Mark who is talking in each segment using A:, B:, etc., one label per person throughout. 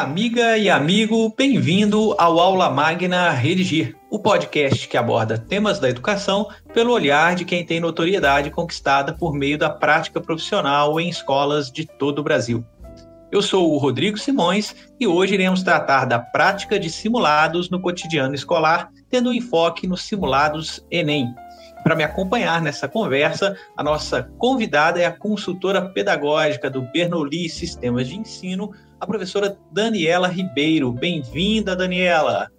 A: Amiga e amigo, bem-vindo ao Aula Magna Redigir, o podcast que aborda temas da educação pelo olhar de quem tem notoriedade conquistada por meio da prática profissional em escolas de todo o Brasil. Eu sou o Rodrigo Simões e hoje iremos tratar da prática de simulados no cotidiano escolar, tendo um enfoque nos simulados Enem. Para me acompanhar nessa conversa, a nossa convidada é a consultora pedagógica do Bernoulli Sistemas de Ensino, a professora Daniela Ribeiro. Bem-vinda, Daniela.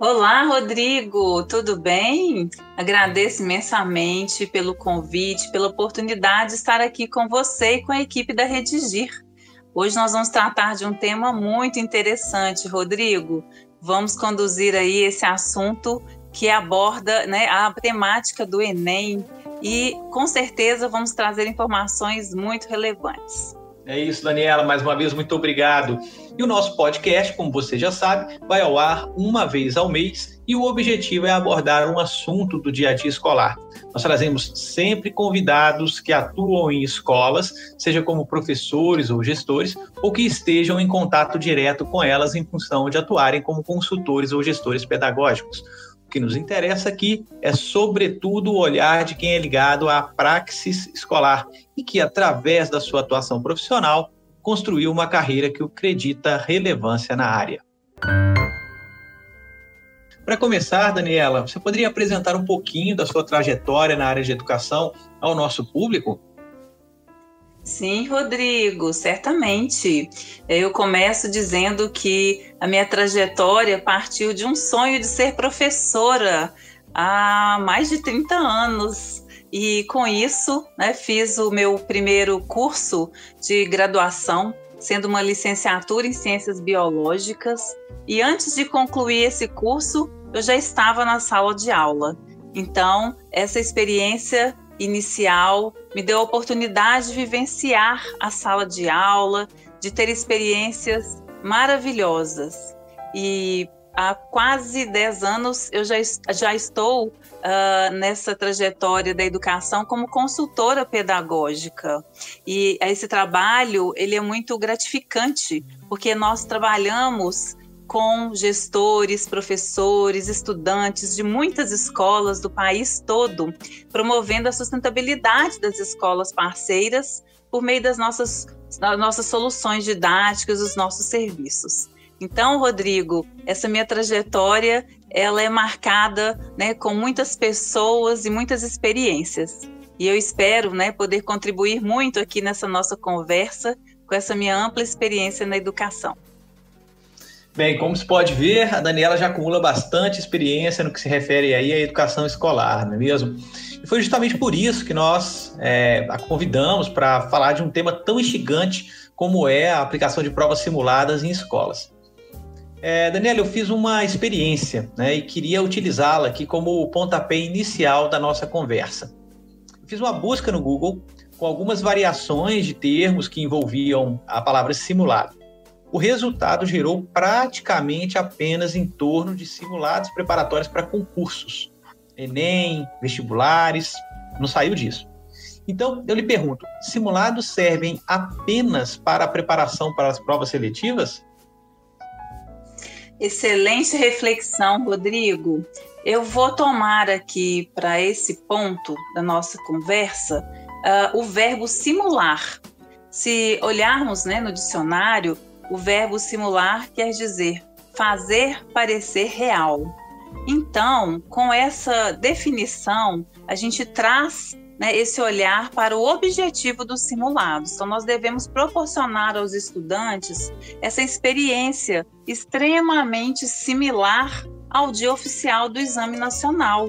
B: Olá, Rodrigo, tudo bem? Agradeço imensamente pelo convite, pela oportunidade de estar aqui com você e com a equipe da Redigir. Hoje nós vamos tratar de um tema muito interessante, Rodrigo. Vamos conduzir aí esse assunto que aborda né, a temática do Enem e com certeza vamos trazer informações muito relevantes.
A: É isso, Daniela. Mais uma vez, muito obrigado. E o nosso podcast, como você já sabe, vai ao ar uma vez ao mês e o objetivo é abordar um assunto do dia a dia escolar. Nós trazemos sempre convidados que atuam em escolas, seja como professores ou gestores, ou que estejam em contato direto com elas em função de atuarem como consultores ou gestores pedagógicos. O que nos interessa aqui é, sobretudo, o olhar de quem é ligado à praxis escolar e que, através da sua atuação profissional, construiu uma carreira que acredita relevância na área. Para começar, Daniela, você poderia apresentar um pouquinho da sua trajetória na área de educação ao nosso público?
B: Sim, Rodrigo, certamente. Eu começo dizendo que a minha trajetória partiu de um sonho de ser professora há mais de 30 anos. E com isso, né, fiz o meu primeiro curso de graduação, sendo uma licenciatura em Ciências Biológicas. E antes de concluir esse curso, eu já estava na sala de aula. Então, essa experiência inicial me deu a oportunidade de vivenciar a sala de aula, de ter experiências maravilhosas. E há quase 10 anos eu já, já estou uh, nessa trajetória da educação como consultora pedagógica. E esse trabalho ele é muito gratificante, porque nós trabalhamos com gestores, professores, estudantes de muitas escolas do país todo, promovendo a sustentabilidade das escolas parceiras por meio das nossas, das nossas soluções didáticas, dos nossos serviços. Então, Rodrigo, essa minha trajetória ela é marcada né, com muitas pessoas e muitas experiências. E eu espero né, poder contribuir muito aqui nessa nossa conversa com essa minha ampla experiência na educação.
A: Bem, como se pode ver, a Daniela já acumula bastante experiência no que se refere aí à educação escolar, não é mesmo? E foi justamente por isso que nós é, a convidamos para falar de um tema tão instigante como é a aplicação de provas simuladas em escolas. É, Daniela, eu fiz uma experiência né, e queria utilizá-la aqui como pontapé inicial da nossa conversa. Fiz uma busca no Google com algumas variações de termos que envolviam a palavra simulado o resultado gerou praticamente apenas em torno de simulados preparatórios para concursos. Enem, vestibulares, não saiu disso. Então, eu lhe pergunto: simulados servem apenas para a preparação para as provas seletivas?
B: Excelente reflexão, Rodrigo. Eu vou tomar aqui para esse ponto da nossa conversa uh, o verbo simular. Se olharmos né, no dicionário, o verbo simular quer dizer fazer parecer real. Então, com essa definição, a gente traz né, esse olhar para o objetivo dos simulados. Então, nós devemos proporcionar aos estudantes essa experiência extremamente similar ao dia oficial do Exame Nacional.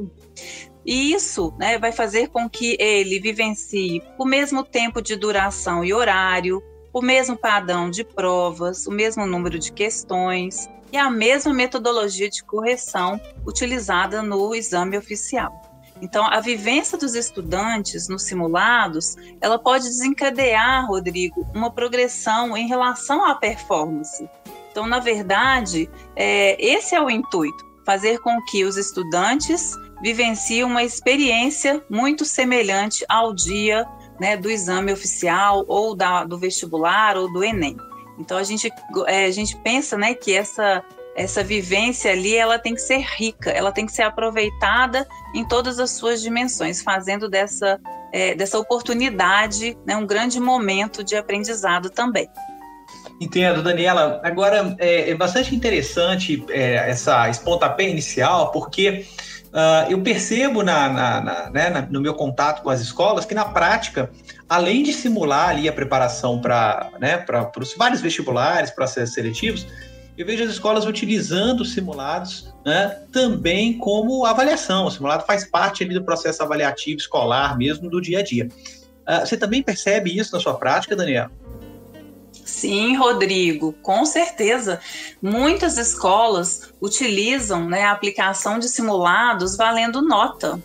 B: E isso né, vai fazer com que ele vivencie o mesmo tempo de duração e horário, o mesmo padrão de provas, o mesmo número de questões e a mesma metodologia de correção utilizada no exame oficial. Então, a vivência dos estudantes nos simulados, ela pode desencadear, Rodrigo, uma progressão em relação à performance. Então, na verdade, é, esse é o intuito, fazer com que os estudantes vivenciem uma experiência muito semelhante ao dia né, do exame oficial ou da, do vestibular ou do Enem. Então a gente, é, a gente pensa né, que essa, essa vivência ali ela tem que ser rica, ela tem que ser aproveitada em todas as suas dimensões, fazendo dessa, é, dessa oportunidade né, um grande momento de aprendizado também.
A: Entendo, Daniela. Agora, é, é bastante interessante é, essa, esse pontapé inicial, porque uh, eu percebo na, na, na, né, no meu contato com as escolas que, na prática, além de simular ali a preparação para né, os vários vestibulares, processos seletivos, eu vejo as escolas utilizando simulados né, também como avaliação. O simulado faz parte ali do processo avaliativo escolar mesmo do dia a dia. Uh, você também percebe isso na sua prática, Daniela?
B: Sim, Rodrigo, com certeza. Muitas escolas utilizam né, a aplicação de simulados valendo nota.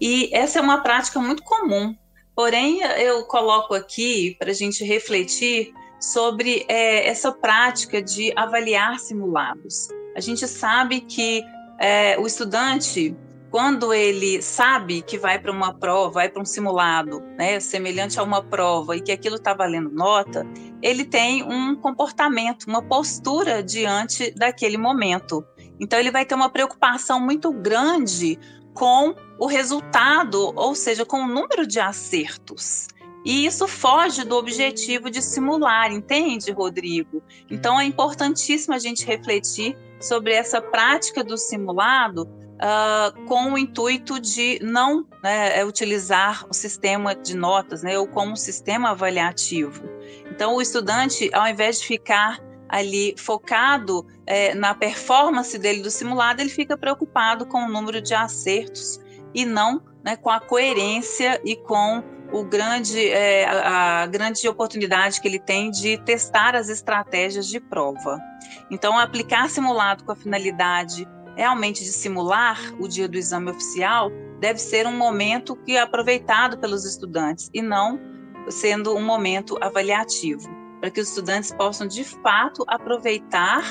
B: E essa é uma prática muito comum. Porém, eu coloco aqui para a gente refletir sobre é, essa prática de avaliar simulados. A gente sabe que é, o estudante quando ele sabe que vai para uma prova, vai para um simulado, né, semelhante a uma prova, e que aquilo está valendo nota, ele tem um comportamento, uma postura diante daquele momento. Então, ele vai ter uma preocupação muito grande com o resultado, ou seja, com o número de acertos. E isso foge do objetivo de simular, entende, Rodrigo? Então é importantíssimo a gente refletir sobre essa prática do simulado uh, com o intuito de não né, é, utilizar o sistema de notas, né, ou como sistema avaliativo. Então, o estudante, ao invés de ficar ali focado é, na performance dele do simulado, ele fica preocupado com o número de acertos e não né, com a coerência e com o grande, é, a, a grande oportunidade que ele tem de testar as estratégias de prova. Então, aplicar simulado com a finalidade realmente de simular o dia do exame oficial deve ser um momento que é aproveitado pelos estudantes e não sendo um momento avaliativo, para que os estudantes possam de fato aproveitar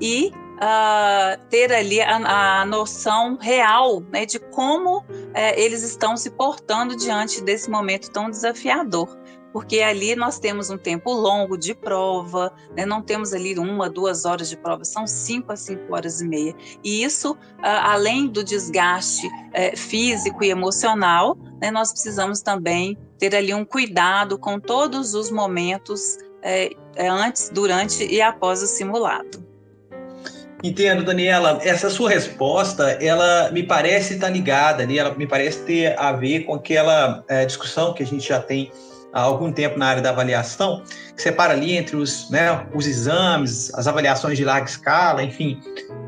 B: e uh, ter ali a, a noção real né, de como uh, eles estão se portando diante desse momento tão desafiador porque ali nós temos um tempo longo de prova, né? não temos ali uma, duas horas de prova, são cinco a cinco horas e meia. E isso, além do desgaste é, físico e emocional, né, nós precisamos também ter ali um cuidado com todos os momentos é, é, antes, durante e após o simulado.
A: Entendo, Daniela. Essa sua resposta, ela me parece estar ligada ali, ela me parece ter a ver com aquela discussão que a gente já tem há algum tempo na área da avaliação, que separa ali entre os, né, os exames, as avaliações de larga escala, enfim,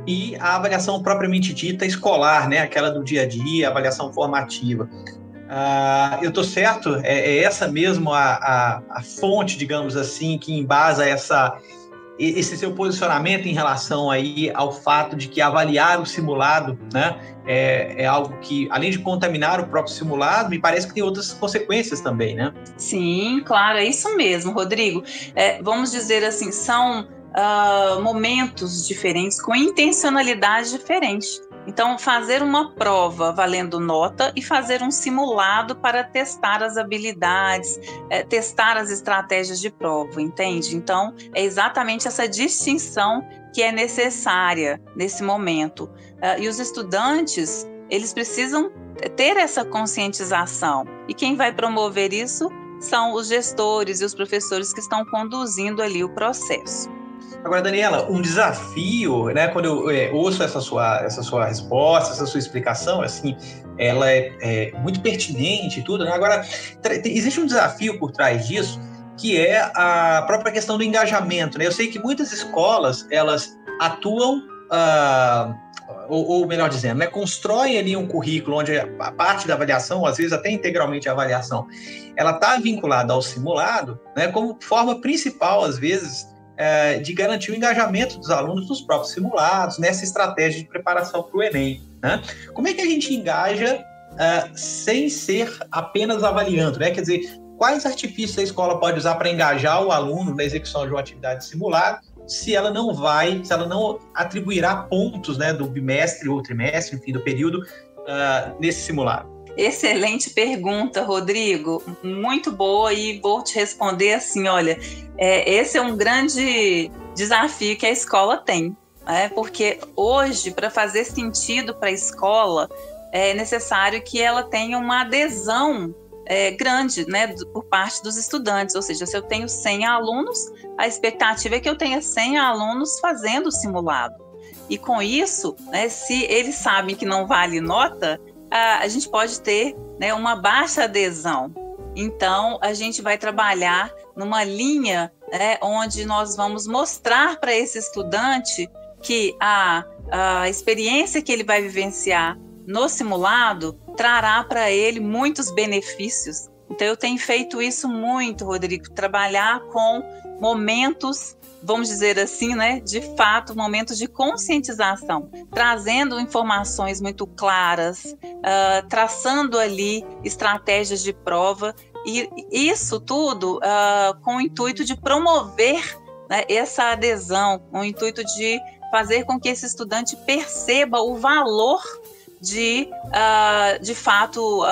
A: e a avaliação propriamente dita escolar, né, aquela do dia a dia, avaliação formativa. Ah, eu estou certo? É, é, essa mesmo a, a, a fonte, digamos assim, que embasa essa esse seu posicionamento em relação aí ao fato de que avaliar o simulado, né, é, é, algo que, além de contaminar o próprio simulado, me parece que tem outras consequências também, né?
B: Sim, claro, é isso mesmo, Rodrigo. É, vamos dizer assim, são uh, momentos diferentes com intencionalidade diferente. Então, fazer uma prova valendo nota e fazer um simulado para testar as habilidades, é, testar as estratégias de prova, entende? Então, é exatamente essa distinção que é necessária nesse momento. Uh, e os estudantes, eles precisam ter essa conscientização. E quem vai promover isso são os gestores e os professores que estão conduzindo ali o processo.
A: Agora, Daniela, um desafio, né? Quando eu é, ouço essa sua, essa sua resposta, essa sua explicação, assim, ela é, é muito pertinente e tudo. Né? Agora, existe um desafio por trás disso, que é a própria questão do engajamento, né? Eu sei que muitas escolas elas atuam uh, ou, ou, melhor dizendo, né, constroem ali um currículo onde a parte da avaliação, às vezes até integralmente a avaliação, ela está vinculada ao simulado, né, como forma principal, às vezes, é, de garantir o engajamento dos alunos nos próprios simulados, nessa estratégia de preparação para o Enem. Né? Como é que a gente engaja é, sem ser apenas avaliando? Né? Quer dizer, quais artifícios a escola pode usar para engajar o aluno na execução de uma atividade simulada se ela não vai, se ela não atribuirá pontos né, do bimestre ou trimestre, enfim, do período uh, nesse simulado?
B: Excelente pergunta, Rodrigo. Muito boa e vou te responder assim: olha, é, esse é um grande desafio que a escola tem, né? porque hoje, para fazer sentido para a escola, é necessário que ela tenha uma adesão é, grande né, por parte dos estudantes. Ou seja, se eu tenho 100 alunos, a expectativa é que eu tenha 100 alunos fazendo o simulado. E com isso, né, se eles sabem que não vale nota, a, a gente pode ter né, uma baixa adesão. Então, a gente vai trabalhar numa linha né, onde nós vamos mostrar para esse estudante que a, a experiência que ele vai vivenciar no simulado trará para ele muitos benefícios. Então, eu tenho feito isso muito, Rodrigo, trabalhar com momentos vamos dizer assim, né, de fato, momentos de conscientização, trazendo informações muito claras, uh, traçando ali estratégias de prova, e isso tudo uh, com o intuito de promover né, essa adesão, com o intuito de fazer com que esse estudante perceba o valor de, uh, de fato,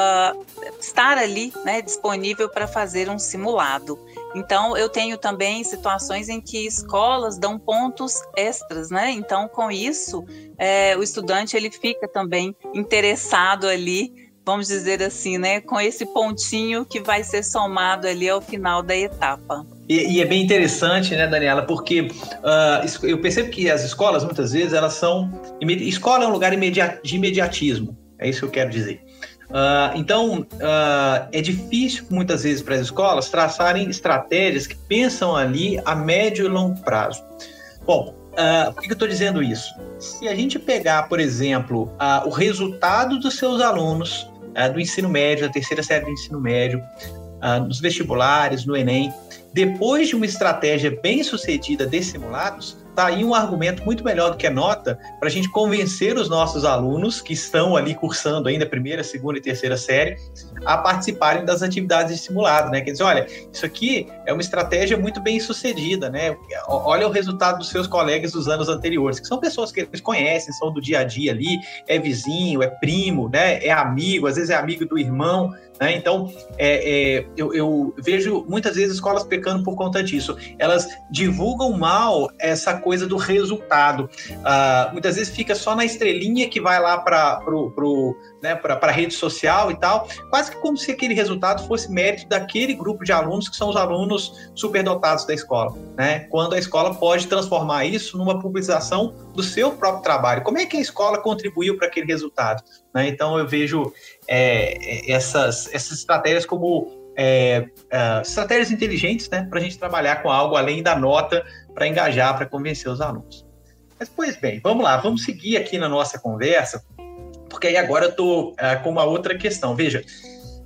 B: estar ali né, disponível para fazer um simulado. Então, eu tenho também situações em que escolas dão pontos extras, né? Então, com isso, é, o estudante ele fica também interessado ali, vamos dizer assim, né? Com esse pontinho que vai ser somado ali ao final da etapa.
A: E, e é bem interessante, né, Daniela, porque uh, eu percebo que as escolas, muitas vezes, elas são... Escola é um lugar de imediatismo, é isso que eu quero dizer. Uh, então, uh, é difícil muitas vezes para as escolas traçarem estratégias que pensam ali a médio e longo prazo. Bom, uh, por que eu estou dizendo isso? Se a gente pegar, por exemplo, o resultado dos seus alunos do ensino médio, da terceira série do ensino médio, nos vestibulares, no Enem, depois de uma estratégia bem sucedida de simulados, está aí um argumento muito melhor do que a nota para a gente convencer os nossos alunos que estão ali cursando ainda primeira, segunda e terceira série a participarem das atividades de simulado, né? Quer dizer, olha, isso aqui é uma estratégia muito bem sucedida, né? Olha o resultado dos seus colegas dos anos anteriores, que são pessoas que eles conhecem, são do dia a dia ali, é vizinho, é primo, né? É amigo, às vezes é amigo do irmão, né? Então, é, é, eu, eu, vejo muitas vezes escolas pecando por conta disso. Elas divulgam mal essa coisa do resultado. Uh, muitas vezes fica só na estrelinha que vai lá para né, a rede social e tal, quase que como se aquele resultado fosse mérito daquele grupo de alunos que são os alunos superdotados da escola. Né? Quando a escola pode transformar isso numa publicização do seu próprio trabalho. Como é que a escola contribuiu para aquele resultado? Né? Então, eu vejo é, é, essas, essas estratégias como é, é, estratégias inteligentes né, para a gente trabalhar com algo além da nota para engajar, para convencer os alunos. Mas, pois bem, vamos lá, vamos seguir aqui na nossa conversa, porque aí agora eu estou é, com uma outra questão. Veja,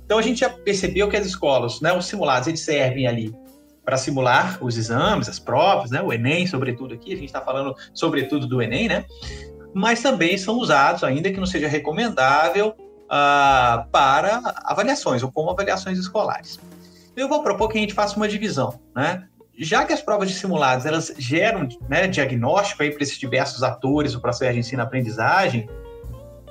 A: então a gente já percebeu que as escolas, né, os simulados, eles servem ali para simular os exames, as provas, né, o Enem, sobretudo aqui, a gente está falando sobretudo do Enem, né? Mas também são usados, ainda que não seja recomendável, uh, para avaliações ou como avaliações escolares. Eu vou propor que a gente faça uma divisão, né? Já que as provas de simulados elas geram né, diagnóstico aí para esses diversos atores do processo de ensino-aprendizagem,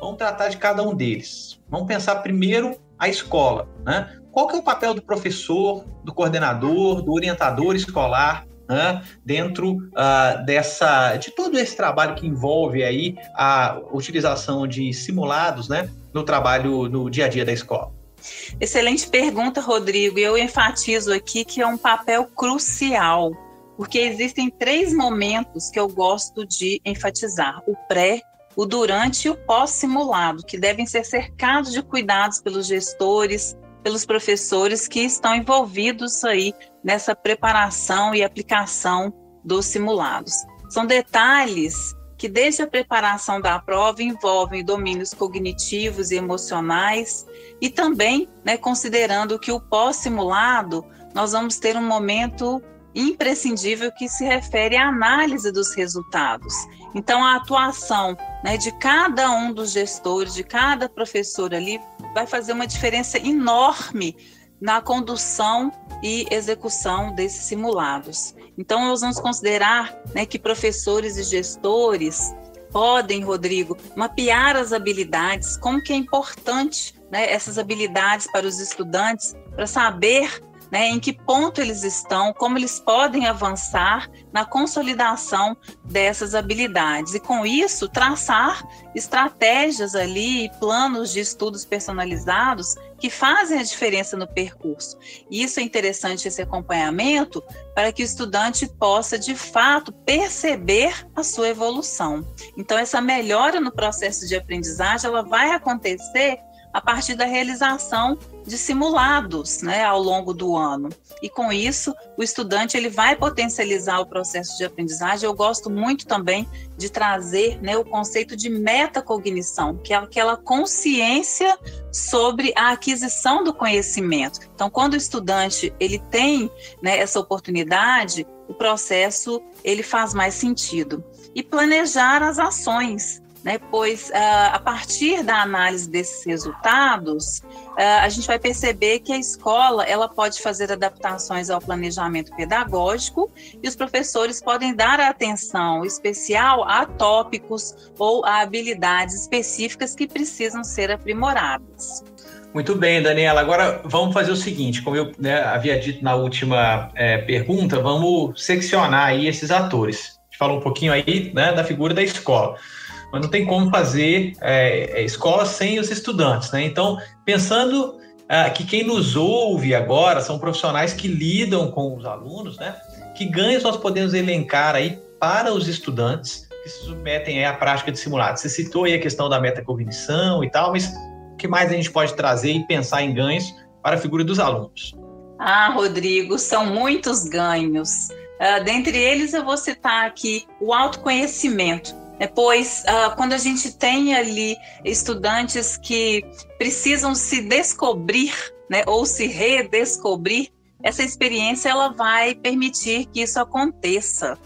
A: vamos tratar de cada um deles. Vamos pensar primeiro a escola, né? Qual que é o papel do professor, do coordenador, do orientador escolar né, dentro uh, dessa de todo esse trabalho que envolve aí a utilização de simulados, né, no trabalho no dia a dia da escola?
B: Excelente pergunta, Rodrigo. Eu enfatizo aqui que é um papel crucial, porque existem três momentos que eu gosto de enfatizar: o pré, o durante e o pós-simulado, que devem ser cercados de cuidados pelos gestores, pelos professores que estão envolvidos aí nessa preparação e aplicação dos simulados. São detalhes que desde a preparação da prova envolvem domínios cognitivos e emocionais e também, né, considerando que o pós-simulado nós vamos ter um momento imprescindível que se refere à análise dos resultados. Então, a atuação né, de cada um dos gestores, de cada professor ali, vai fazer uma diferença enorme na condução e execução desses simulados. Então, nós vamos considerar né, que professores e gestores podem, Rodrigo, mapear as habilidades, como que é importante né, essas habilidades para os estudantes para saber né, em que ponto eles estão, como eles podem avançar na consolidação dessas habilidades. E com isso, traçar estratégias ali, planos de estudos personalizados que fazem a diferença no percurso. E isso é interessante, esse acompanhamento, para que o estudante possa, de fato, perceber a sua evolução. Então, essa melhora no processo de aprendizagem, ela vai acontecer a partir da realização de simulados né, ao longo do ano. E com isso, o estudante ele vai potencializar o processo de aprendizagem. Eu gosto muito também de trazer né, o conceito de metacognição, que é aquela consciência sobre a aquisição do conhecimento. Então, quando o estudante ele tem né, essa oportunidade, o processo ele faz mais sentido. E planejar as ações né? pois uh, a partir da análise desses resultados, uh, a gente vai perceber que a escola ela pode fazer adaptações ao planejamento pedagógico e os professores podem dar atenção especial a tópicos ou a habilidades específicas que precisam ser aprimoradas.
A: Muito bem, Daniela. Agora vamos fazer o seguinte: como eu né, havia dito na última é, pergunta, vamos seccionar aí esses atores. A gente fala um pouquinho aí né, da figura da escola mas não tem como fazer é, é, escola sem os estudantes, né? Então, pensando ah, que quem nos ouve agora são profissionais que lidam com os alunos, né? Que ganhos nós podemos elencar aí para os estudantes que se submetem à prática de simulados? Você citou aí a questão da metacognição e tal, mas o que mais a gente pode trazer e pensar em ganhos para a figura dos alunos?
B: Ah, Rodrigo, são muitos ganhos. Uh, dentre eles, eu vou citar aqui o autoconhecimento pois uh, quando a gente tem ali estudantes que precisam se descobrir, né, ou se redescobrir, essa experiência ela vai permitir que isso aconteça.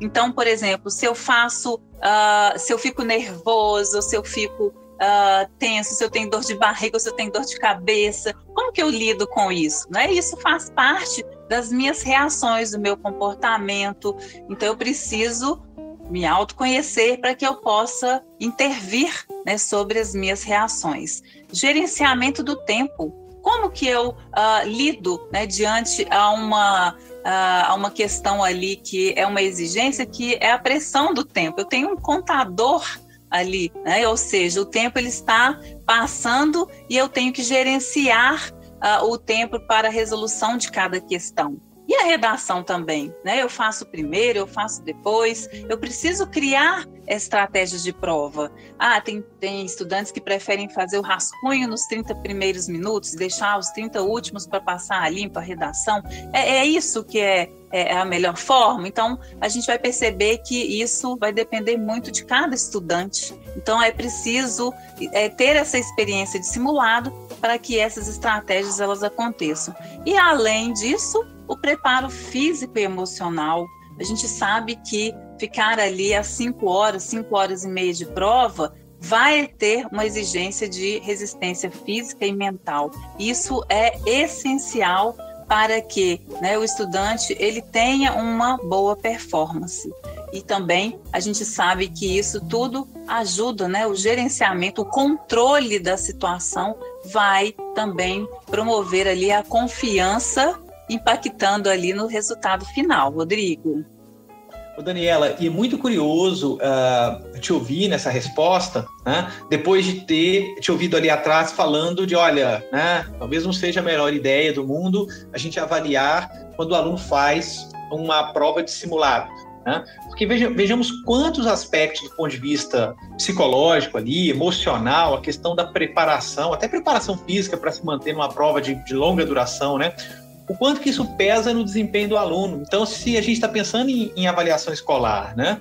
B: Então, por exemplo, se eu faço, uh, se eu fico nervoso, se eu fico uh, tenso, se eu tenho dor de barriga, se eu tenho dor de cabeça, como que eu lido com isso? Né? Isso faz parte das minhas reações, do meu comportamento. Então, eu preciso me autoconhecer para que eu possa intervir né, sobre as minhas reações. Gerenciamento do tempo. Como que eu uh, lido né, diante a uma, uh, a uma questão ali que é uma exigência, que é a pressão do tempo. Eu tenho um contador ali, né, ou seja, o tempo ele está passando e eu tenho que gerenciar uh, o tempo para a resolução de cada questão. E a redação também, né? Eu faço primeiro, eu faço depois. Eu preciso criar estratégias de prova. Ah, tem, tem estudantes que preferem fazer o rascunho nos 30 primeiros minutos, deixar os 30 últimos para passar a limpa a redação. É, é isso que é, é, a melhor forma. Então, a gente vai perceber que isso vai depender muito de cada estudante. Então, é preciso é, ter essa experiência de simulado para que essas estratégias elas aconteçam. E além disso, o preparo físico e emocional. A gente sabe que ficar ali às 5 horas, 5 horas e meia de prova, vai ter uma exigência de resistência física e mental. Isso é essencial para que né, o estudante ele tenha uma boa performance. E também a gente sabe que isso tudo ajuda, né, o gerenciamento, o controle da situação vai também promover ali a confiança impactando ali no resultado final, Rodrigo.
A: Ô Daniela, e é muito curioso uh, te ouvir nessa resposta, né? depois de ter te ouvido ali atrás falando de, olha, né, talvez não seja a melhor ideia do mundo a gente avaliar quando o aluno faz uma prova de simulado. Né? Porque veja, vejamos quantos aspectos do ponto de vista psicológico ali, emocional, a questão da preparação, até preparação física para se manter numa prova de, de longa duração, né? o quanto que isso pesa no desempenho do aluno. Então, se a gente está pensando em, em, avaliação escolar, né?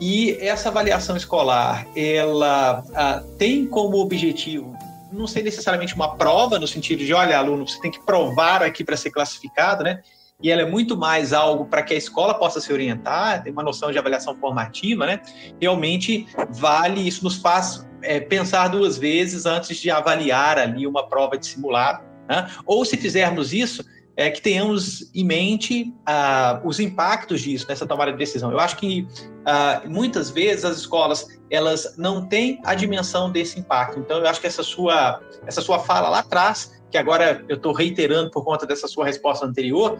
A: E essa avaliação escolar, ela ah, tem como objetivo, não sei necessariamente uma prova, no sentido de, olha, aluno, você tem que provar aqui para ser classificado, né? E ela é muito mais algo para que a escola possa se orientar, tem uma noção de avaliação formativa, né? Realmente vale, isso nos faz é, pensar duas vezes antes de avaliar ali uma prova de simulado. Né? Ou se fizermos isso, é, que tenhamos em mente ah, os impactos disso nessa tomada de decisão. Eu acho que ah, muitas vezes as escolas elas não têm a dimensão desse impacto. Então, eu acho que essa sua, essa sua fala lá atrás, que agora eu estou reiterando por conta dessa sua resposta anterior,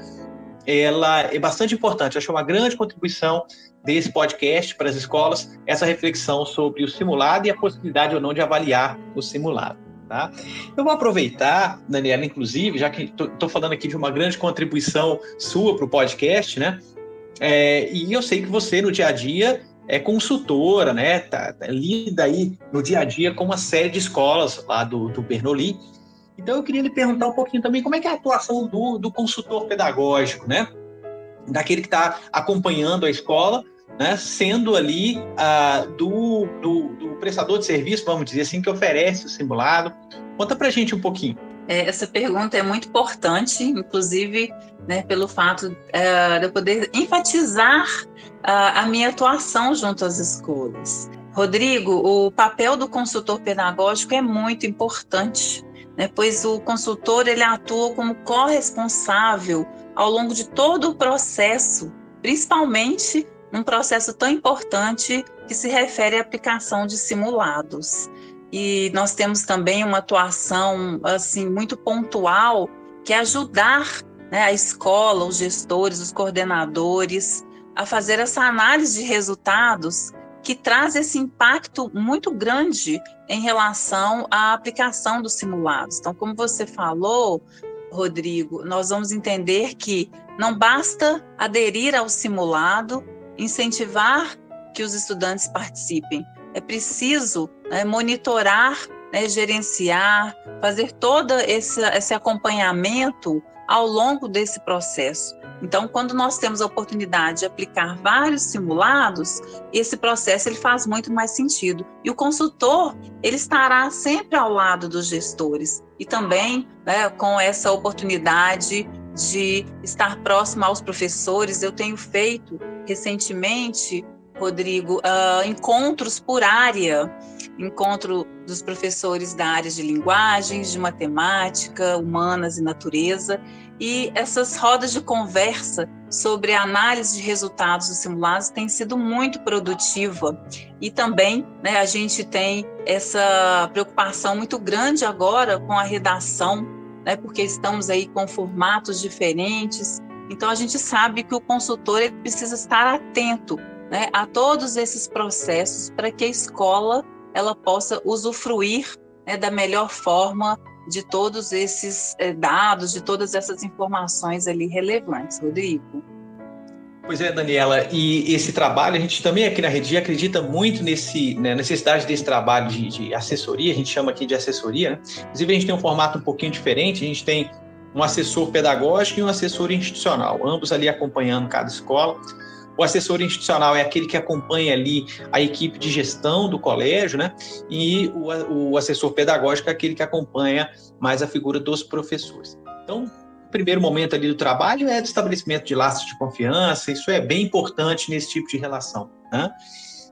A: ela é bastante importante. Acho uma grande contribuição desse podcast para as escolas essa reflexão sobre o simulado e a possibilidade ou não de avaliar o simulado. Tá? Eu vou aproveitar, Daniela, inclusive, já que estou falando aqui de uma grande contribuição sua para o podcast, né? É, e eu sei que você, no dia a dia, é consultora, né? Tá, tá, lida aí no dia a dia com uma série de escolas lá do, do Bernoulli. Então eu queria lhe perguntar um pouquinho também como é que é a atuação do, do consultor pedagógico, né? Daquele que está acompanhando a escola, né? Sendo ali ah, do, do, do, prestador de serviço, vamos dizer assim, que oferece o simulado. Conta para gente um pouquinho.
B: É, essa pergunta é muito importante, inclusive né, pelo fato é, de eu poder enfatizar a minha atuação junto às escolas. Rodrigo, o papel do consultor pedagógico é muito importante né, pois o consultor ele atua como corresponsável ao longo de todo o processo, principalmente num processo tão importante que se refere à aplicação de simulados. E nós temos também uma atuação assim muito pontual que é ajudar né, a escola, os gestores, os coordenadores a fazer essa análise de resultados que traz esse impacto muito grande em relação à aplicação dos simulados. Então, como você falou, Rodrigo, nós vamos entender que não basta aderir ao simulado, incentivar que os estudantes participem, é preciso né, monitorar, né, gerenciar, fazer todo esse, esse acompanhamento ao longo desse processo. Então, quando nós temos a oportunidade de aplicar vários simulados, esse processo ele faz muito mais sentido. E o consultor ele estará sempre ao lado dos gestores e também né, com essa oportunidade de estar próximo aos professores. Eu tenho feito recentemente Rodrigo, uh, encontros por área, encontro dos professores da área de linguagens, de matemática, humanas e natureza, e essas rodas de conversa sobre a análise de resultados dos simulados têm sido muito produtiva. E também né, a gente tem essa preocupação muito grande agora com a redação, né, porque estamos aí com formatos diferentes. Então a gente sabe que o consultor precisa estar atento né, a todos esses processos para que a escola ela possa usufruir né, da melhor forma de todos esses é, dados, de todas essas informações ali relevantes, Rodrigo.
A: Pois é, Daniela, e esse trabalho, a gente também aqui na Rede acredita muito nesse, né, necessidade desse trabalho de, de, assessoria, a gente chama aqui de assessoria, né? Inclusive, a gente tem um formato um pouquinho diferente, a gente tem um assessor pedagógico e um assessor institucional, ambos ali acompanhando cada escola. O assessor institucional é aquele que acompanha ali a equipe de gestão do colégio, né? E o, o assessor pedagógico é aquele que acompanha mais a figura dos professores. Então, primeiro momento ali do trabalho é o estabelecimento de laços de confiança, isso é bem importante nesse tipo de relação, né?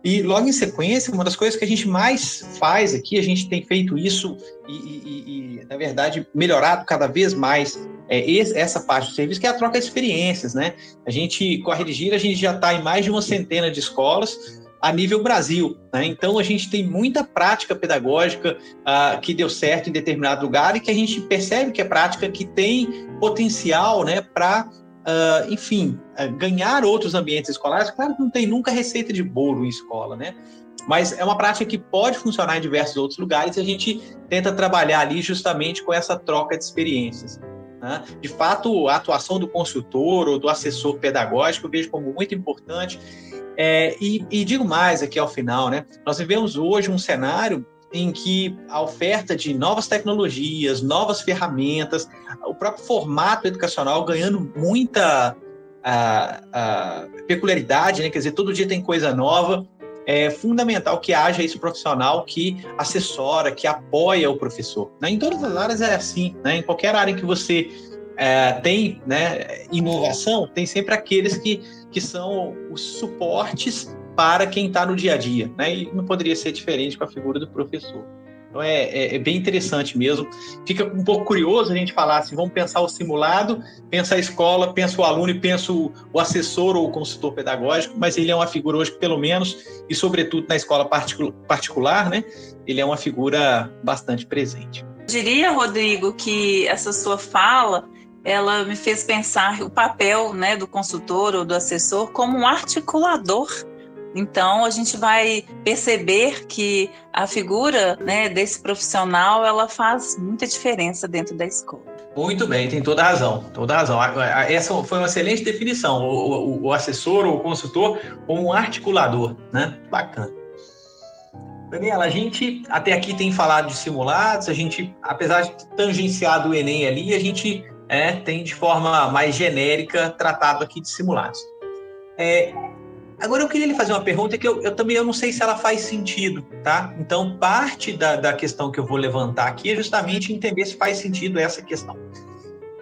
A: E logo em sequência, uma das coisas que a gente mais faz aqui, a gente tem feito isso e, e, e na verdade, melhorado cada vez mais é, essa parte do serviço, que é a troca de experiências, né? A gente, com a Redigir, a gente já está em mais de uma centena de escolas a nível Brasil, né? Então, a gente tem muita prática pedagógica uh, que deu certo em determinado lugar e que a gente percebe que é prática que tem potencial, né, para Uh, enfim, uh, ganhar outros ambientes escolares. Claro que não tem nunca receita de bolo em escola, né? Mas é uma prática que pode funcionar em diversos outros lugares e a gente tenta trabalhar ali justamente com essa troca de experiências. Né? De fato, a atuação do consultor ou do assessor pedagógico eu vejo como muito importante. É, e, e, digo mais aqui ao final, né? Nós vivemos hoje um cenário em que a oferta de novas tecnologias, novas ferramentas, o próprio formato educacional ganhando muita a, a peculiaridade, né? quer dizer, todo dia tem coisa nova. É fundamental que haja esse profissional que assessora, que apoia o professor. Né? Em todas as áreas é assim, né? em qualquer área que você é, tem né, inovação, tem sempre aqueles que, que são os suportes para quem está no dia a dia, né? E não poderia ser diferente com a figura do professor. Então é, é, é, bem interessante mesmo. Fica um pouco curioso a gente falar assim: vamos pensar o simulado, pensa a escola, pensa o aluno e pensa o, o assessor ou o consultor pedagógico, mas ele é uma figura hoje, pelo menos, e sobretudo na escola particular, né? Ele é uma figura bastante presente.
B: Eu diria, Rodrigo, que essa sua fala ela me fez pensar o papel né, do consultor ou do assessor como um articulador então a gente vai perceber que a figura né, desse profissional ela faz muita diferença dentro da escola.
A: Muito bem, tem toda a razão, toda a razão. Essa foi uma excelente definição, o, o, o assessor ou o consultor como um articulador, né? Bacana. Daniela, a gente até aqui tem falado de simulados, a gente, apesar de tangenciar o Enem ali, a gente é, tem de forma mais genérica tratado aqui de simulados. É, Agora eu queria lhe fazer uma pergunta que eu, eu, também eu não sei se ela faz sentido, tá? Então, parte da, da questão que eu vou levantar aqui é justamente entender se faz sentido essa questão.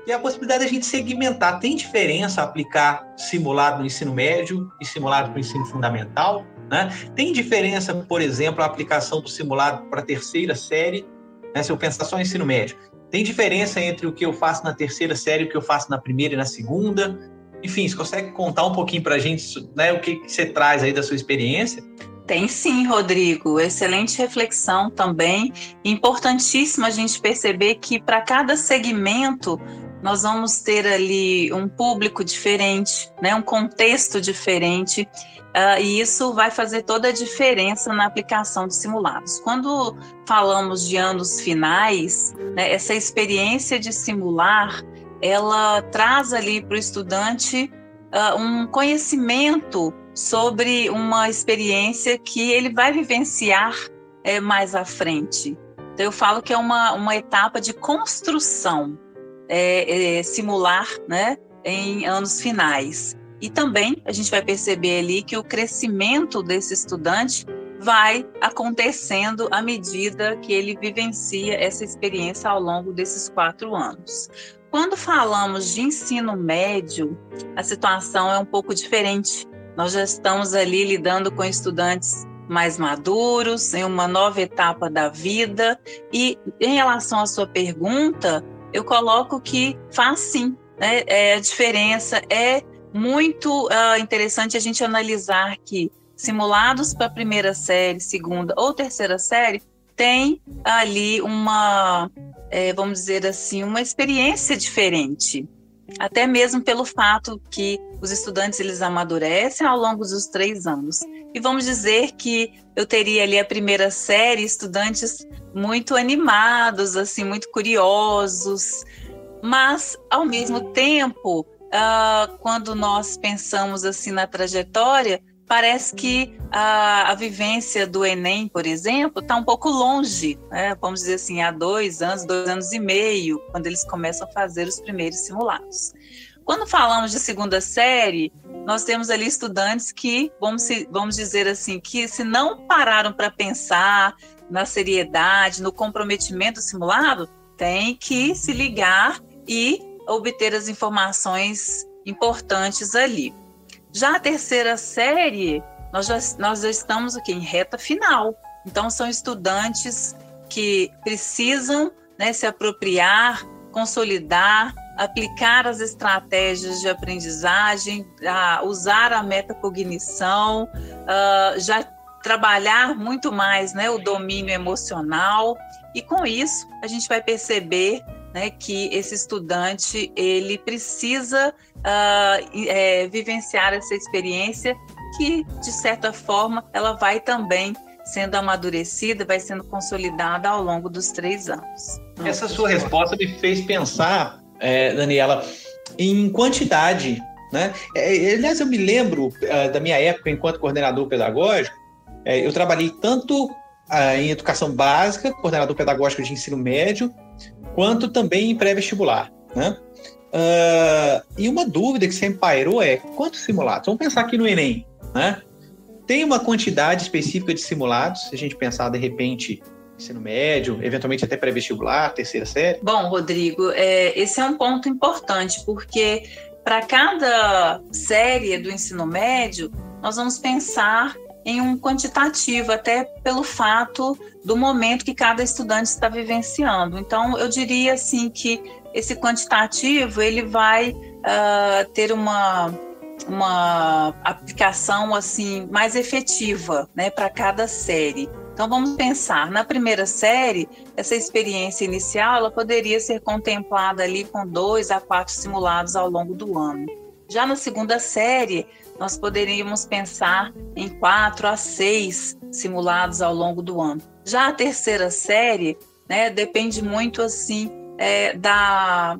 A: E a possibilidade de a gente segmentar. Tem diferença aplicar simulado no ensino médio e simulado para o ensino fundamental? Né? Tem diferença, por exemplo, a aplicação do simulado para a terceira série, né? se eu pensar só no ensino médio. Tem diferença entre o que eu faço na terceira série e o que eu faço na primeira e na segunda? Enfim, você consegue contar um pouquinho para a gente né, o que, que você traz aí da sua experiência?
B: Tem sim, Rodrigo. Excelente reflexão também. Importantíssimo a gente perceber que para cada segmento nós vamos ter ali um público diferente, né, um contexto diferente, uh, e isso vai fazer toda a diferença na aplicação dos simulados. Quando falamos de anos finais, né, essa experiência de simular ela traz ali para o estudante uh, um conhecimento sobre uma experiência que ele vai vivenciar é, mais à frente. Então, eu falo que é uma, uma etapa de construção é, é, simular né, em anos finais. E também a gente vai perceber ali que o crescimento desse estudante vai acontecendo à medida que ele vivencia essa experiência ao longo desses quatro anos. Quando falamos de ensino médio, a situação é um pouco diferente. Nós já estamos ali lidando com estudantes mais maduros, em uma nova etapa da vida. E em relação à sua pergunta, eu coloco que faz sim. Né? É, a diferença é muito uh, interessante a gente analisar que simulados para primeira série, segunda ou terceira série tem ali uma é, vamos dizer assim, uma experiência diferente, até mesmo pelo fato que os estudantes eles amadurecem ao longo dos três anos. E vamos dizer que eu teria ali a primeira série estudantes muito animados, assim, muito curiosos, mas ao mesmo tempo, uh, quando nós pensamos assim na trajetória, parece que a, a, vivência do Enem, por exemplo, está um pouco longe, né? vamos dizer assim, há dois anos, dois anos e meio, quando eles começam a fazer os primeiros simulados. Quando falamos de segunda série, nós temos ali estudantes que, vamos, vamos dizer assim, que se não pararam para pensar na seriedade, no comprometimento simulado, tem que se ligar e obter as informações importantes ali. Já a terceira série, nós já, nós já estamos aqui em reta final. Então, são estudantes que precisam né, se apropriar, consolidar, aplicar as estratégias de aprendizagem, a usar a metacognição, uh, já trabalhar muito mais né, o domínio emocional. E com isso, a gente vai perceber né, que esse estudante ele precisa uh, é, vivenciar essa experiência que, de certa forma, ela vai também sendo amadurecida, vai sendo consolidada ao longo dos três anos.
A: Essa sua resposta me fez pensar, é, Daniela, em quantidade. Né? É, aliás, eu me lembro uh, da minha época enquanto coordenador pedagógico, é, eu trabalhei tanto uh, em educação básica, coordenador pedagógico de ensino médio, quanto também em pré-vestibular. Né? Uh, e uma dúvida que sempre pairou é quantos simulados? Vamos pensar aqui no Enem, né? Tem uma quantidade específica de simulados, se a gente pensar de repente ensino médio, eventualmente até pré-vestibular, terceira série?
B: Bom, Rodrigo, é, esse é um ponto importante, porque para cada série do ensino médio, nós vamos pensar em um quantitativo, até pelo fato do momento que cada estudante está vivenciando. Então, eu diria assim que esse quantitativo ele vai uh, ter uma uma aplicação assim mais efetiva, né, para cada série. Então vamos pensar, na primeira série, essa experiência inicial ela poderia ser contemplada ali com dois a quatro simulados ao longo do ano. Já na segunda série, nós poderíamos pensar em quatro a seis simulados ao longo do ano. Já a terceira série, né, depende muito assim é, da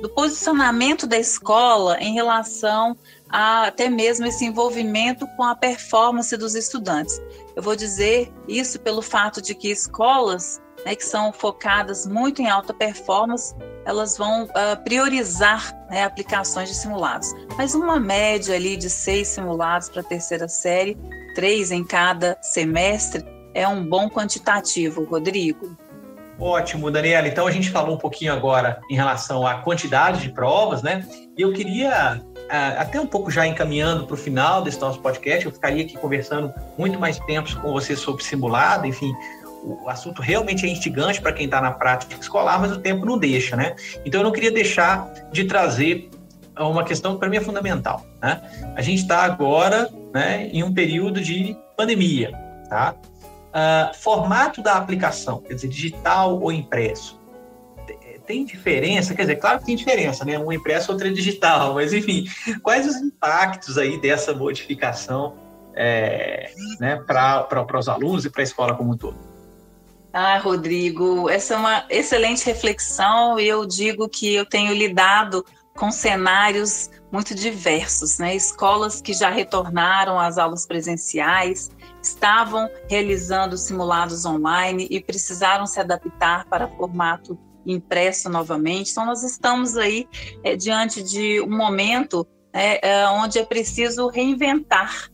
B: do posicionamento da escola em relação a até mesmo esse envolvimento com a performance dos estudantes. Eu vou dizer isso pelo fato de que escolas né, que são focadas muito em alta performance, elas vão uh, priorizar né, aplicações de simulados. Mas uma média ali de seis simulados para a terceira série, três em cada semestre, é um bom quantitativo, Rodrigo.
A: Ótimo, Daniela. Então a gente falou um pouquinho agora em relação à quantidade de provas, né? E eu queria até um pouco já encaminhando para o final desse nosso podcast, eu ficaria aqui conversando muito mais tempo com você sobre simulado, enfim, o assunto realmente é instigante para quem está na prática escolar, mas o tempo não deixa, né? Então eu não queria deixar de trazer uma questão que para mim é fundamental, né? A gente está agora, né, em um período de pandemia, tá? Uh, formato da aplicação, quer dizer, digital ou impresso tem diferença? Quer dizer, claro que tem diferença, né? Um impresso, outro é digital, mas enfim, quais os impactos aí dessa modificação é, né, para os alunos e para a escola como um todo?
B: Ah, Rodrigo, essa é uma excelente reflexão eu digo que eu tenho lidado com cenários muito diversos, né? Escolas que já retornaram às aulas presenciais, estavam realizando simulados online e precisaram se adaptar para formato impresso novamente. Então, nós estamos aí é, diante de um momento é, é, onde é preciso reinventar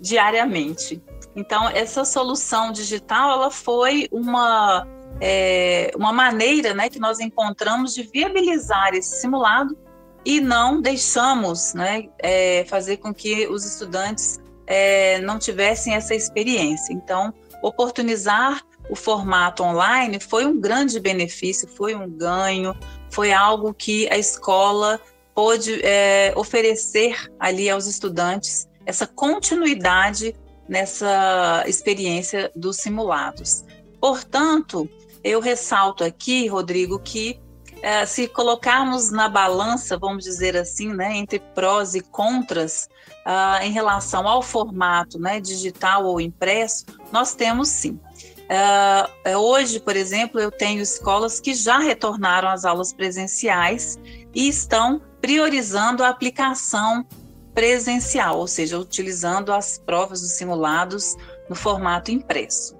B: diariamente. Então, essa solução digital ela foi uma, é, uma maneira né, que nós encontramos de viabilizar esse simulado e não deixamos né, é, fazer com que os estudantes é, não tivessem essa experiência. Então, oportunizar o formato online foi um grande benefício, foi um ganho, foi algo que a escola pôde é, oferecer ali aos estudantes essa continuidade nessa experiência dos simulados. Portanto, eu ressalto aqui, Rodrigo, que é, se colocarmos na balança, vamos dizer assim, né, entre prós e contras uh, em relação ao formato né, digital ou impresso, nós temos sim Uh, hoje, por exemplo, eu tenho escolas que já retornaram às aulas presenciais e estão priorizando a aplicação presencial, ou seja, utilizando as provas dos simulados no formato impresso.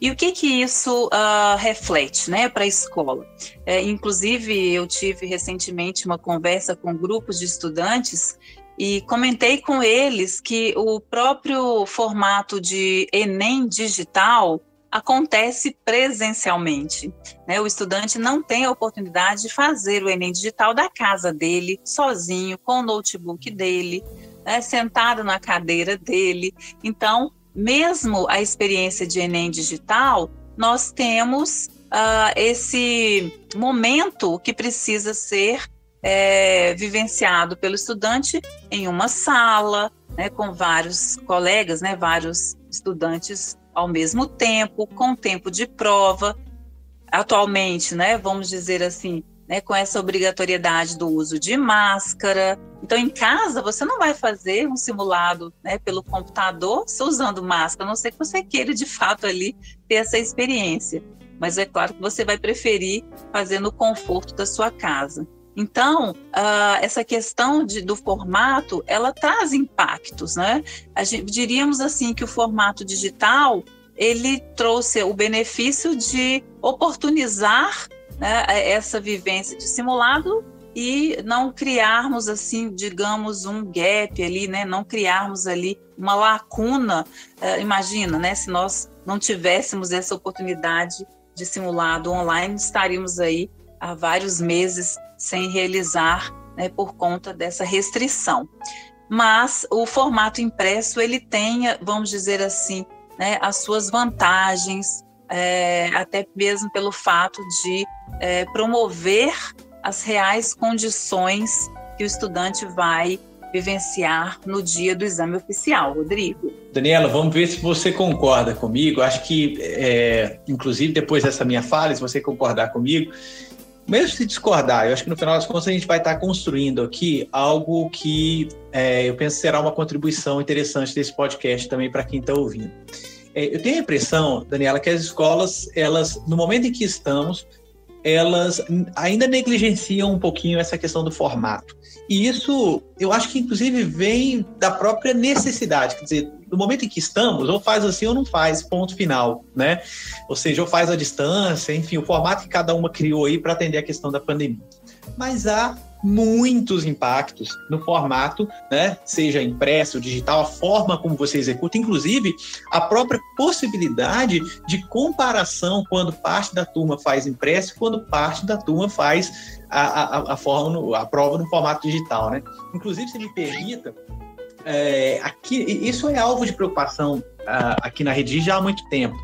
B: E o que que isso uh, reflete, né, para a escola? É, inclusive, eu tive recentemente uma conversa com grupos de estudantes e comentei com eles que o próprio formato de Enem digital acontece presencialmente. Né? O estudante não tem a oportunidade de fazer o Enem digital da casa dele, sozinho, com o notebook dele, né? sentado na cadeira dele. Então, mesmo a experiência de Enem digital, nós temos uh, esse momento que precisa ser é, vivenciado pelo estudante em uma sala, né, com vários colegas, né, vários estudantes ao mesmo tempo, com tempo de prova. Atualmente, né, vamos dizer assim, né, com essa obrigatoriedade do uso de máscara. Então, em casa, você não vai fazer um simulado né, pelo computador usando máscara, a não ser que você queira, de fato, ali ter essa experiência. Mas é claro que você vai preferir fazer no conforto da sua casa. Então, uh, essa questão de, do formato, ela traz impactos, né? Gente, diríamos assim que o formato digital, ele trouxe o benefício de oportunizar né, essa vivência de simulado e não criarmos assim, digamos, um gap ali, né? Não criarmos ali uma lacuna. Uh, imagina, né? Se nós não tivéssemos essa oportunidade de simulado online, estaríamos aí há vários meses sem realizar né, por conta dessa restrição. mas o formato impresso ele tem, vamos dizer assim, né, as suas vantagens, é, até mesmo pelo fato de é, promover as reais condições que o estudante vai vivenciar no dia do exame oficial, Rodrigo.
A: Daniela, vamos ver se você concorda comigo. Acho que, é, inclusive, depois dessa minha fala, se você concordar comigo, mesmo se discordar, eu acho que no final das contas a gente vai estar construindo aqui algo que é, eu penso será uma contribuição interessante desse podcast também para quem está ouvindo. É, eu tenho a impressão, Daniela, que as escolas, elas, no momento em que estamos, elas ainda negligenciam um pouquinho essa questão do formato. E isso, eu acho que inclusive vem da própria necessidade, quer dizer, no momento em que estamos, ou faz assim ou não faz, ponto final, né? Ou seja, ou faz a distância, enfim, o formato que cada uma criou aí para atender a questão da pandemia. Mas há muitos impactos no formato, né? Seja impresso, digital, a forma como você executa, inclusive a própria possibilidade de comparação quando parte da turma faz impresso, quando parte da turma faz a, a, a forma, a prova no formato digital, né? Inclusive, se me permita, é, aqui, isso é alvo de preocupação uh, aqui na Rede já há muito tempo.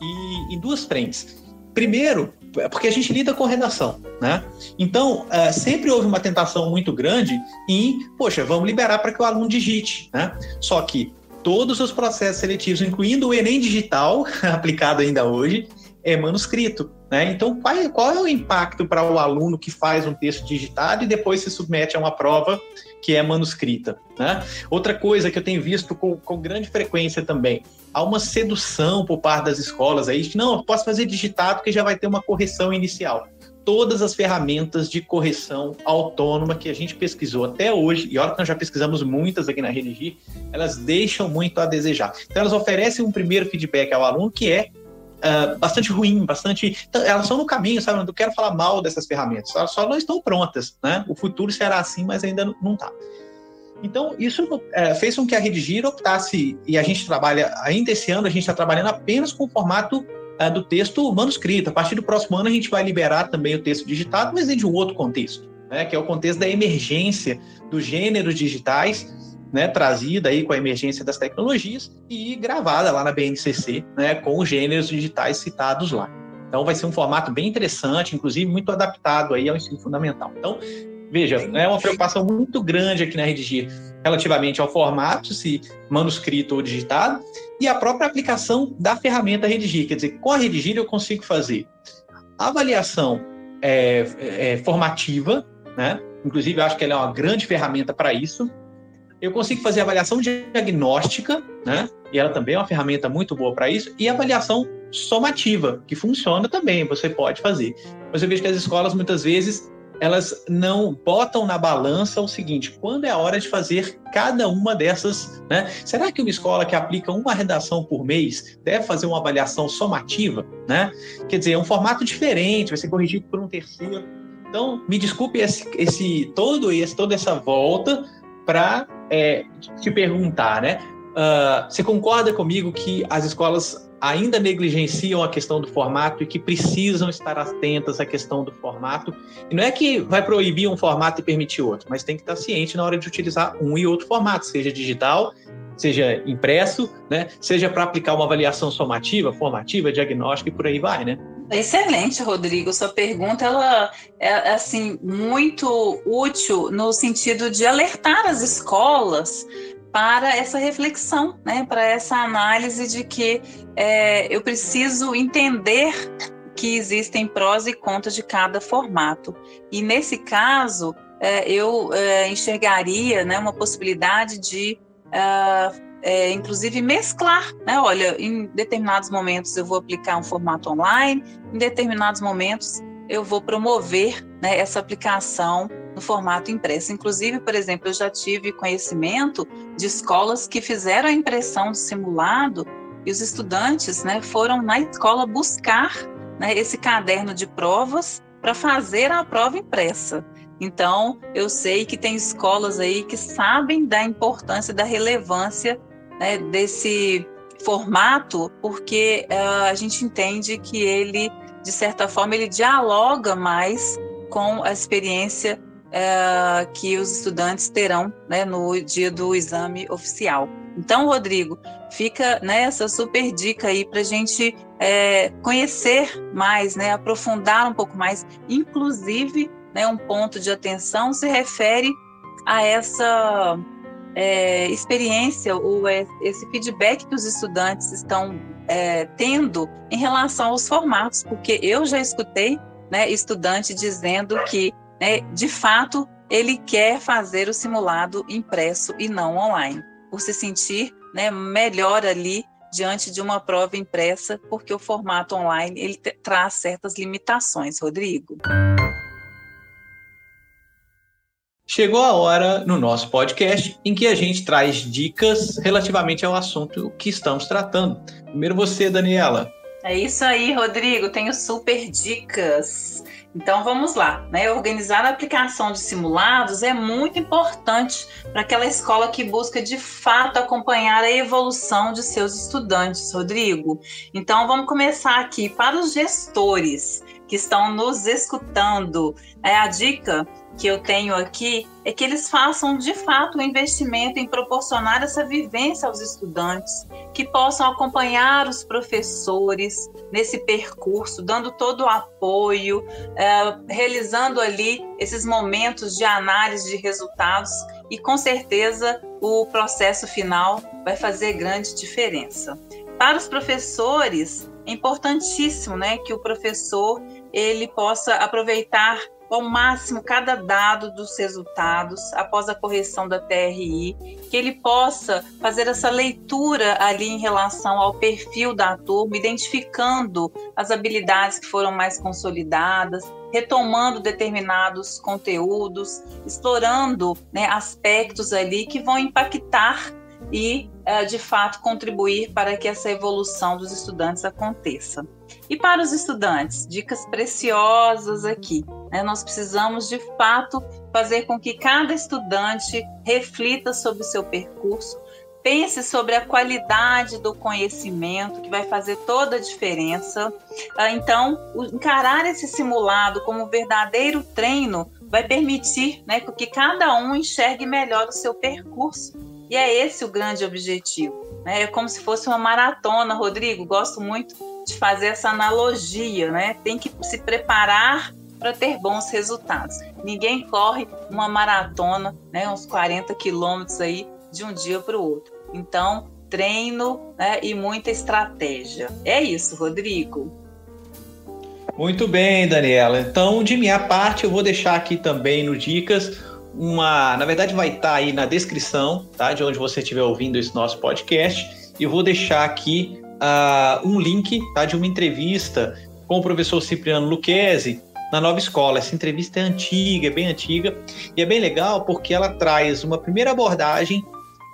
A: E em duas frentes. Primeiro, é porque a gente lida com redação, né? Então, uh, sempre houve uma tentação muito grande em, poxa, vamos liberar para que o aluno digite, né? Só que todos os processos seletivos, incluindo o Enem digital, aplicado ainda hoje, é manuscrito. Né? Então, qual é, qual é o impacto para o aluno que faz um texto digitado e depois se submete a uma prova que é manuscrita? Né? Outra coisa que eu tenho visto com, com grande frequência também, há uma sedução por parte das escolas aí, de não, eu posso fazer digitado porque já vai ter uma correção inicial. Todas as ferramentas de correção autônoma que a gente pesquisou até hoje, e olha que nós já pesquisamos muitas aqui na Redigir, elas deixam muito a desejar. Então, elas oferecem um primeiro feedback ao aluno que é uh, bastante ruim, bastante. Então, elas estão no caminho, sabe? Eu não quero falar mal dessas ferramentas, elas só não estão prontas, né? O futuro será assim, mas ainda não está. Então, isso é, fez com que a Redigir optasse, e a gente trabalha, ainda esse ano, a gente está trabalhando apenas com o formato uh, do texto manuscrito. A partir do próximo ano, a gente vai liberar também o texto digitado, mas é de um outro contexto, né, que é o contexto da emergência dos gêneros digitais né, trazida aí com a emergência das tecnologias e gravada lá na BNCC, né, com os gêneros digitais citados lá. Então vai ser um formato bem interessante, inclusive muito adaptado aí ao ensino fundamental. Então, veja, é uma preocupação muito grande aqui na Redigir relativamente ao formato, se manuscrito ou digitado, e a própria aplicação da ferramenta Redigir. Quer dizer, com a Redigir eu consigo fazer avaliação é, é, formativa, né? Inclusive, acho que ela é uma grande ferramenta para isso, eu consigo fazer avaliação diagnóstica, né? E ela também é uma ferramenta muito boa para isso, e avaliação somativa, que funciona também, você pode fazer. Mas eu vejo que as escolas muitas vezes elas não botam na balança o seguinte: quando é a hora de fazer cada uma dessas, né? Será que uma escola que aplica uma redação por mês deve fazer uma avaliação somativa, né? Quer dizer, é um formato diferente, vai ser corrigido por um terceiro. Então, me desculpe esse, esse todo esse toda essa volta para é, te perguntar, né? Uh, você concorda comigo que as escolas ainda negligenciam a questão do formato e que precisam estar atentas à questão do formato? E não é que vai proibir um formato e permitir outro, mas tem que estar ciente na hora de utilizar um e outro formato, seja digital, seja impresso, né? Seja para aplicar uma avaliação somativa, formativa, diagnóstica e por aí vai, né?
B: Excelente, Rodrigo. Sua pergunta ela é assim muito útil no sentido de alertar as escolas para essa reflexão, né? Para essa análise de que é, eu preciso entender que existem prós e contras de cada formato. E nesse caso, é, eu é, enxergaria né, uma possibilidade de uh, é, inclusive mesclar, né? Olha, em determinados momentos eu vou aplicar um formato online, em determinados momentos eu vou promover né, essa aplicação no formato impresso. Inclusive, por exemplo, eu já tive conhecimento de escolas que fizeram a impressão do simulado e os estudantes né, foram na escola buscar né, esse caderno de provas para fazer a prova impressa. Então, eu sei que tem escolas aí que sabem da importância, da relevância né, desse formato, porque uh, a gente entende que ele, de certa forma, ele dialoga mais com a experiência é, que os estudantes terão né, no dia do exame oficial. Então, Rodrigo, fica né, essa super dica aí para a gente é, conhecer mais, né, aprofundar um pouco mais. Inclusive, né, um ponto de atenção se refere a essa é, experiência ou é, esse feedback que os estudantes estão é, tendo em relação aos formatos, porque eu já escutei né, estudante dizendo que, né, de fato, ele quer fazer o simulado impresso e não online, por se sentir né, melhor ali diante de uma prova impressa, porque o formato online ele traz certas limitações, Rodrigo.
A: Chegou a hora no nosso podcast em que a gente traz dicas relativamente ao assunto que estamos tratando. Primeiro você, Daniela.
B: É isso aí, Rodrigo. Tenho super dicas. Então vamos lá, né? Organizar a aplicação de simulados é muito importante para aquela escola que busca de fato acompanhar a evolução de seus estudantes, Rodrigo. Então vamos começar aqui para os gestores que estão nos escutando. É a dica que eu tenho aqui é que eles façam de fato um investimento em proporcionar essa vivência aos estudantes, que possam acompanhar os professores nesse percurso, dando todo o apoio, é, realizando ali esses momentos de análise de resultados e com certeza o processo final vai fazer grande diferença. Para os professores, é importantíssimo né, que o professor ele possa aproveitar ao máximo cada dado dos resultados após a correção da TRI, que ele possa fazer essa leitura ali em relação ao perfil da turma, identificando as habilidades que foram mais consolidadas, retomando determinados conteúdos, explorando né, aspectos ali que vão impactar e, eh, de fato, contribuir para que essa evolução dos estudantes aconteça. E para os estudantes, dicas preciosas aqui. Né? Nós precisamos, de fato, fazer com que cada estudante reflita sobre o seu percurso, pense sobre a qualidade do conhecimento, que vai fazer toda a diferença. Ah, então, encarar esse simulado como um verdadeiro treino vai permitir né, que cada um enxergue melhor o seu percurso. E é esse o grande objetivo. Né? É como se fosse uma maratona, Rodrigo. Gosto muito de fazer essa analogia, né? Tem que se preparar para ter bons resultados. Ninguém corre uma maratona, né, uns 40 quilômetros aí de um dia para o outro. Então, treino né, e muita estratégia. É isso, Rodrigo.
A: Muito bem, Daniela. Então, de minha parte, eu vou deixar aqui também no Dicas uma. Na verdade, vai estar tá aí na descrição, tá? De onde você estiver ouvindo esse nosso podcast. E eu vou deixar aqui uh, um link tá, de uma entrevista com o professor Cipriano Luquezzi na nova escola. Essa entrevista é antiga, é bem antiga, e é bem legal porque ela traz uma primeira abordagem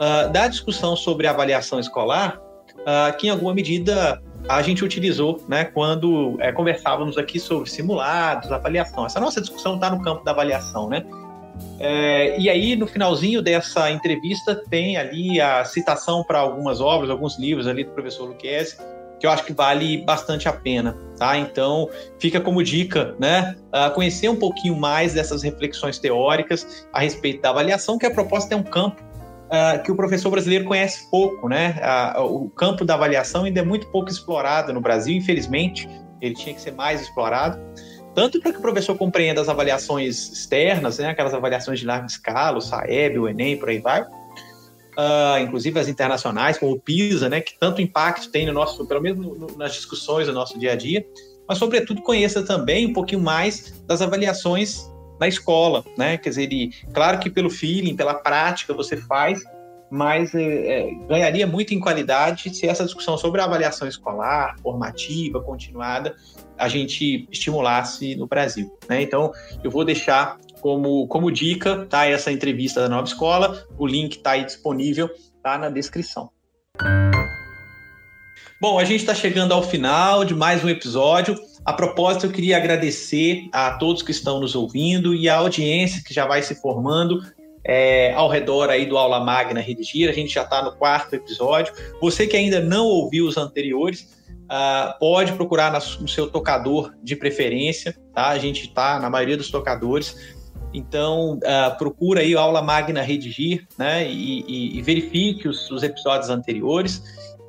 A: uh, da discussão sobre avaliação escolar, uh, que em alguma medida a gente utilizou né, quando é, conversávamos aqui sobre simulados, avaliação. Essa nossa discussão está no campo da avaliação, né? É, e aí, no finalzinho dessa entrevista, tem ali a citação para algumas obras, alguns livros ali do professor Luquezzi, que eu acho que vale bastante a pena, tá? Então, fica como dica, né? Uh, conhecer um pouquinho mais dessas reflexões teóricas a respeito da avaliação, que a proposta é um campo uh, que o professor brasileiro conhece pouco, né? Uh, o campo da avaliação ainda é muito pouco explorado no Brasil, infelizmente, ele tinha que ser mais explorado tanto para que o professor compreenda as avaliações externas, né, aquelas avaliações de larga escala, o SAEB, o Enem, por aí vai, uh, inclusive as internacionais, como o PISA, né, que tanto impacto tem no nosso, pelo menos no, nas discussões do nosso dia a dia, mas sobretudo conheça também um pouquinho mais das avaliações na escola, né, quer dizer, ele, claro que pelo feeling, pela prática você faz, mas é, é, ganharia muito em qualidade se essa discussão sobre a avaliação escolar, formativa, continuada, a gente estimulasse no Brasil. Né? Então, eu vou deixar como, como dica tá, essa entrevista da Nova Escola, o link está aí disponível, tá na descrição. Bom, a gente está chegando ao final de mais um episódio. A propósito, eu queria agradecer a todos que estão nos ouvindo e a audiência que já vai se formando é, ao redor aí do Aula Magna Redigir. A gente já está no quarto episódio. Você que ainda não ouviu os anteriores, uh, pode procurar no seu tocador de preferência, tá? A gente está na maioria dos tocadores. Então, uh, procura aí aula magna redigir, né? E, e, e verifique os, os, episódios anteriores.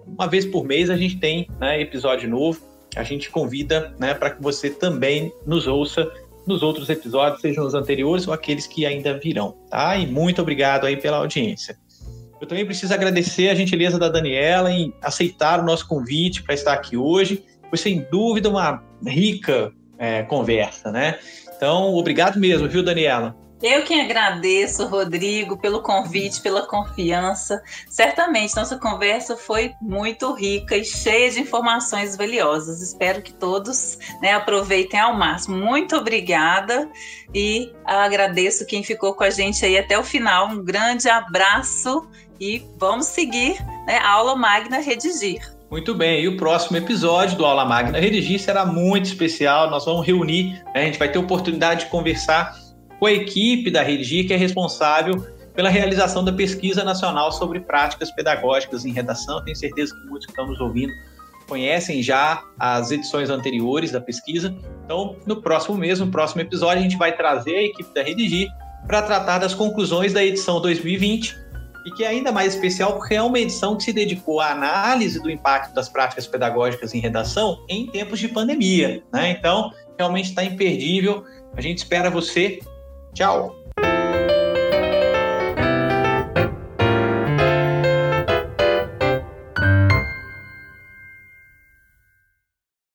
A: Uma vez por mês a gente tem né, episódio novo. A gente convida né, para que você também nos ouça nos outros episódios, sejam os anteriores ou aqueles que ainda virão, tá? E muito obrigado aí pela audiência. Eu também preciso agradecer a gentileza da Daniela em aceitar o nosso convite para estar aqui hoje. Foi sem dúvida uma rica é, conversa, né? Então, obrigado mesmo, viu, Daniela?
B: Eu que agradeço, Rodrigo, pelo convite, pela confiança. Certamente nossa conversa foi muito rica e cheia de informações valiosas. Espero que todos né, aproveitem ao máximo. Muito obrigada e agradeço quem ficou com a gente aí até o final. Um grande abraço e vamos seguir né, a aula magna redigir.
A: Muito bem, e o próximo episódio do Aula Magna Redigir será muito especial. Nós vamos reunir, né, a gente vai ter oportunidade de conversar com a equipe da Redigir, que é responsável pela realização da pesquisa nacional sobre práticas pedagógicas em redação. Tenho certeza que muitos que estão nos ouvindo conhecem já as edições anteriores da pesquisa. Então, no próximo mês, no próximo episódio, a gente vai trazer a equipe da Redigir para tratar das conclusões da edição 2020 e que é ainda mais especial porque é uma edição que se dedicou à análise do impacto das práticas pedagógicas em redação em tempos de pandemia. Né? Então, realmente está imperdível. A gente espera você. Tchau!